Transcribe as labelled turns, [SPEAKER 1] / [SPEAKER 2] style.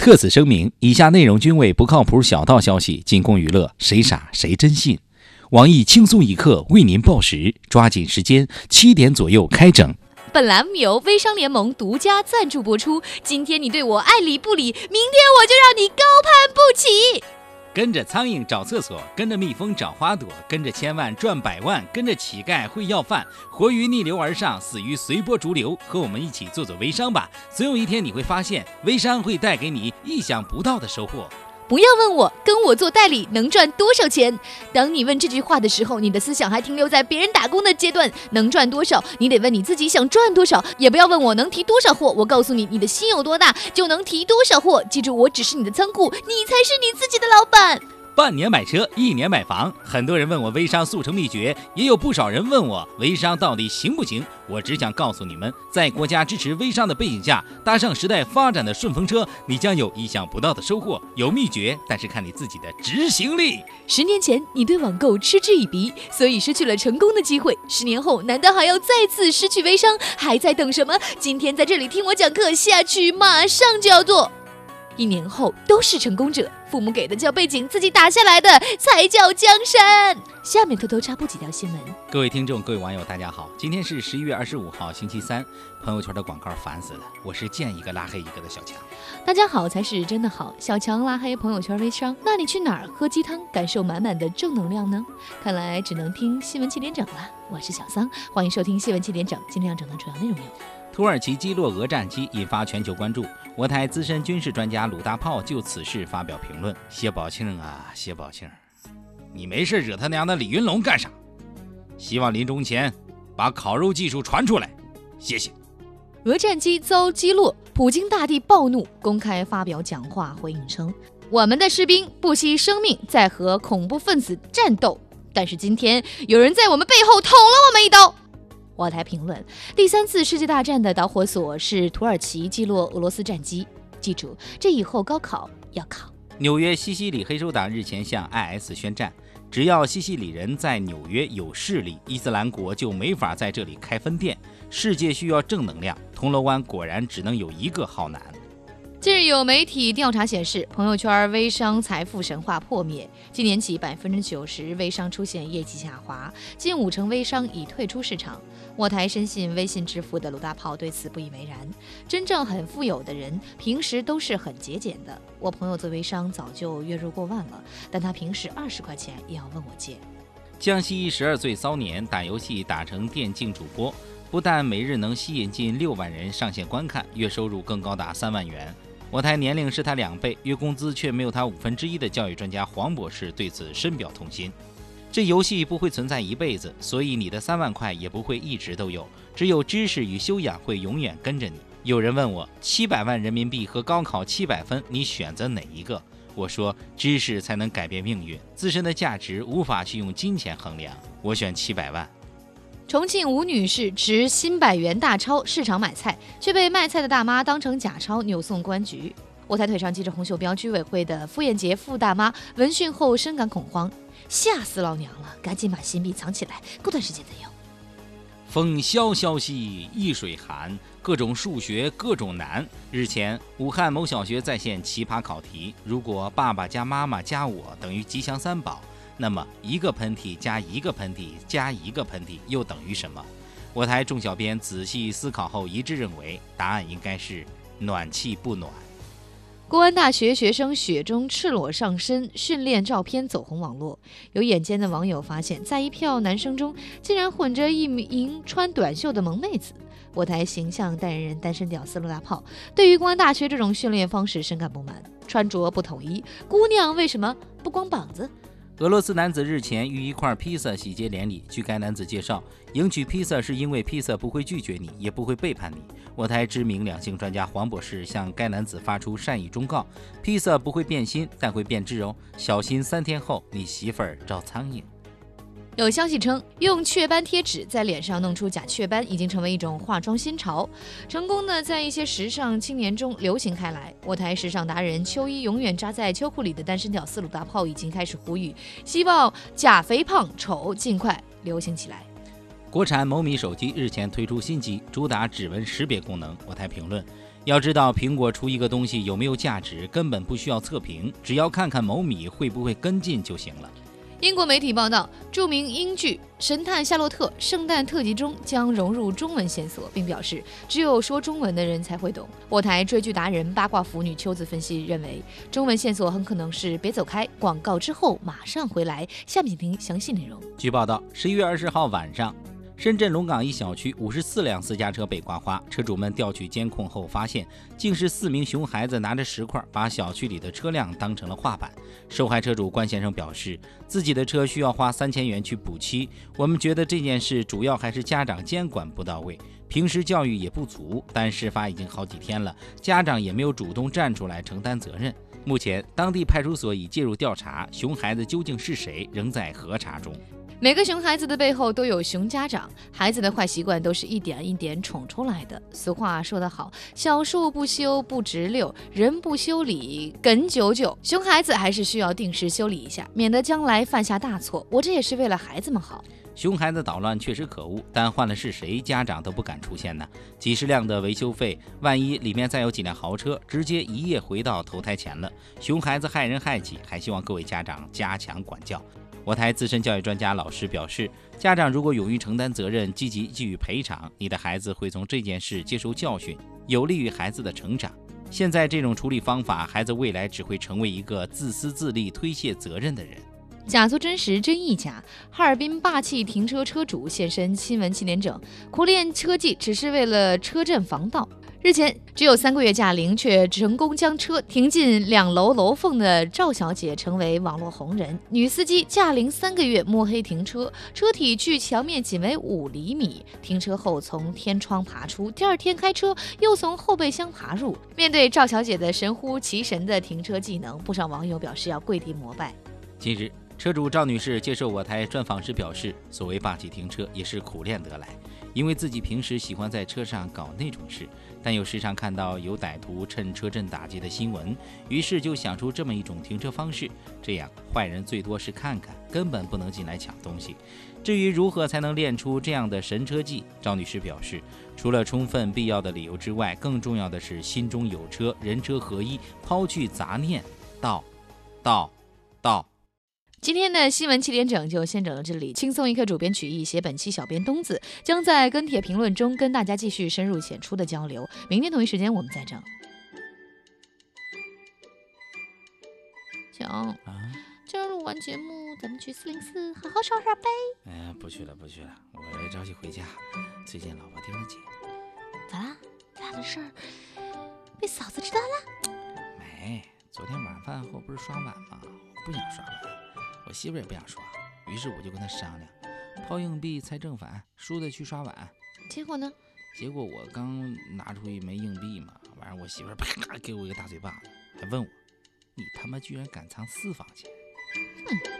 [SPEAKER 1] 特此声明，以下内容均为不靠谱小道消息，仅供娱乐，谁傻谁真信。网易轻松一刻为您报时，抓紧时间，七点左右开整。
[SPEAKER 2] 本栏目由微商联盟独家赞助播出。今天你对我爱理不理，明天我就让你高攀不起。
[SPEAKER 1] 跟着苍蝇找厕所，跟着蜜蜂找花朵，跟着千万赚百万，跟着乞丐会要饭，活鱼逆流而上，死鱼随波逐流。和我们一起做做微商吧，总有一天你会发现，微商会带给你意想不到的收获。
[SPEAKER 2] 不要问我跟我做代理能赚多少钱。当你问这句话的时候，你的思想还停留在别人打工的阶段，能赚多少？你得问你自己想赚多少。也不要问我能提多少货，我告诉你，你的心有多大就能提多少货。记住，我只是你的仓库，你才是你自己的老板。
[SPEAKER 1] 半年买车，一年买房。很多人问我微商速成秘诀，也有不少人问我微商到底行不行。我只想告诉你们，在国家支持微商的背景下，搭上时代发展的顺风车，你将有意想不到的收获。有秘诀，但是看你自己的执行力。
[SPEAKER 2] 十年前你对网购嗤之以鼻，所以失去了成功的机会。十年后，难道还要再次失去微商？还在等什么？今天在这里听我讲课，下去马上就要做。一年后都是成功者，父母给的叫背景，自己打下来的才叫江山。下面偷偷插播几条新闻。
[SPEAKER 1] 各位听众，各位网友，大家好，今天是十一月二十五号，星期三。朋友圈的广告烦死了，我是见一个拉黑一个的小强。
[SPEAKER 2] 大家好才是真的好，小强拉黑朋友圈微商，那你去哪儿喝鸡汤，感受满满的正能量呢？看来只能听新闻七点整了。我是小桑，欢迎收听新闻七点整。今天要整的主要内容有。
[SPEAKER 1] 土耳其击落俄战机引发全球关注，我台资深军事专家鲁大炮就此事发表评论：谢宝庆啊，谢宝庆，你没事惹他娘的李云龙干啥？希望临终前把烤肉技术传出来，谢谢。
[SPEAKER 2] 俄战机遭击落，普京大帝暴怒，公开发表讲话回应称：我们的士兵不惜生命在和恐怖分子战斗，但是今天有人在我们背后捅了我们一刀。我台评论：第三次世界大战的导火索是土耳其击落俄罗斯战机。记住，这以后高考要考。
[SPEAKER 1] 纽约西西里黑手党日前向 IS 宣战，只要西西里人在纽约有势力，伊斯兰国就没法在这里开分店。世界需要正能量，铜锣湾果然只能有一个浩南。
[SPEAKER 2] 近日有媒体调查显示，朋友圈微商财富神话破灭。今年起，百分之九十微商出现业绩下滑，近五成微商已退出市场。我台深信微信支付的鲁大炮对此不以为然。真正很富有的人，平时都是很节俭的。我朋友做微商早就月入过万了，但他平时二十块钱也要问我借。
[SPEAKER 1] 江西十二岁骚年打游戏打成电竞主播，不但每日能吸引近六万人上线观看，月收入更高达三万元。我台年龄是他两倍，月工资却没有他五分之一的教育专家黄博士对此深表痛心。这游戏不会存在一辈子，所以你的三万块也不会一直都有，只有知识与修养会永远跟着你。有人问我，七百万人民币和高考七百分，你选择哪一个？我说，知识才能改变命运，自身的价值无法去用金钱衡量，我选七百万。
[SPEAKER 2] 重庆吴女士持新百元大钞市场买菜，却被卖菜的大妈当成假钞扭送公安局。我台腿上系着红袖标居委会的傅艳杰傅大妈闻讯后深感恐慌，吓死老娘了！赶紧把新币藏起来，过段时间再用。
[SPEAKER 1] 风萧萧兮易水寒，各种数学各种难。日前，武汉某小学在线奇葩考题：如果爸爸加妈妈加我等于吉祥三宝。那么一个喷嚏加一个喷嚏加一个喷嚏又等于什么？我台众小编仔细思考后一致认为，答案应该是暖气不暖。
[SPEAKER 2] 公安大学学生雪中赤裸上身训练照片走红网络，有眼尖的网友发现，在一票男生中竟然混着一名穿短袖的萌妹子。我台形象代言人单身屌丝陆大炮对于公安大学这种训练方式深感不满，穿着不统一，姑娘为什么不光膀子？
[SPEAKER 1] 俄罗斯男子日前与一块披萨喜结连理。据该男子介绍，迎娶披萨是因为披萨不会拒绝你，也不会背叛你。我台知名两性专家黄博士向该男子发出善意忠告：披萨不会变心，但会变质哦，小心三天后你媳妇儿招苍蝇。
[SPEAKER 2] 有消息称，用雀斑贴纸在脸上弄出假雀斑已经成为一种化妆新潮，成功的在一些时尚青年中流行开来。我台时尚达人秋衣永远扎在秋裤里的单身屌丝鲁大炮已经开始呼吁，希望假肥胖丑尽快流行起来。
[SPEAKER 1] 国产某米手机日前推出新机，主打指纹识别功能。我台评论：要知道，苹果出一个东西有没有价值，根本不需要测评，只要看看某米会不会跟进就行了。
[SPEAKER 2] 英国媒体报道，著名英剧《神探夏洛特》圣诞特辑中将融入中文线索，并表示只有说中文的人才会懂。我台追剧达人八卦腐女秋子分析认为，中文线索很可能是别走开，广告之后马上回来。下面请听详细内容。
[SPEAKER 1] 据报道，十一月二十号晚上。深圳龙岗一小区五十四辆私家车被刮花，车主们调取监控后发现，竟是四名熊孩子拿着石块把小区里的车辆当成了画板。受害车主关先生表示，自己的车需要花三千元去补漆。我们觉得这件事主要还是家长监管不到位，平时教育也不足。但事发已经好几天了，家长也没有主动站出来承担责任。目前，当地派出所已介入调查，熊孩子究竟是谁，仍在核查中。
[SPEAKER 2] 每个熊孩子的背后都有熊家长，孩子的坏习惯都是一点一点宠出来的。俗话说得好，小树不修不直溜，人不修理梗久久。熊孩子还是需要定时修理一下，免得将来犯下大错。我这也是为了孩子们好。
[SPEAKER 1] 熊孩子捣乱确实可恶，但换了是谁，家长都不敢出现呢？几十辆的维修费，万一里面再有几辆豪车，直接一夜回到投胎前了。熊孩子害人害己，还希望各位家长加强管教。我台资深教育专家老师表示，家长如果勇于承担责任，积极给予赔偿，你的孩子会从这件事接受教训，有利于孩子的成长。现在这种处理方法，孩子未来只会成为一个自私自利、推卸责任的人。
[SPEAKER 2] 假作真实，真亦假。哈尔滨霸气停车车主现身新闻七连整，苦练车技只是为了车震防盗。日前，只有三个月驾龄却成功将车停进两楼楼缝的赵小姐成为网络红人。女司机驾龄三个月摸黑停车，车体距墙面仅为五厘米，停车后从天窗爬出，第二天开车又从后备箱爬入。面对赵小姐的神乎其神的停车技能，不少网友表示要跪地膜拜。
[SPEAKER 1] 近日，车主赵女士接受我台专访时表示，所谓霸气停车也是苦练得来。因为自己平时喜欢在车上搞那种事，但又时常看到有歹徒趁车震打劫的新闻，于是就想出这么一种停车方式，这样坏人最多是看看，根本不能进来抢东西。至于如何才能练出这样的神车技，赵女士表示，除了充分必要的理由之外，更重要的是心中有车，人车合一，抛去杂念，道，道，道。
[SPEAKER 2] 今天的新闻七点整就先整到这里，轻松一刻主编曲艺写本期小编东子将在跟帖评论中跟大家继续深入浅出的交流。明天同一时间我们再整。行啊，今儿录完节目，咱们去四零四好好耍耍呗。
[SPEAKER 1] 哎，不去了，不去了，我着急回家。最近老婆盯得紧。
[SPEAKER 2] 咋啦？咋的事儿？被嫂子知道了？
[SPEAKER 1] 没，昨天晚饭后不是刷碗吗？我不想刷碗。我媳妇也不想刷，于是我就跟她商量，抛硬币猜正反，输的去刷碗。
[SPEAKER 2] 结果呢？
[SPEAKER 1] 结果我刚拿出一枚硬币嘛，完了我媳妇啪给我一个大嘴巴子，还问我，你他妈居然敢藏私房钱！
[SPEAKER 2] 哼。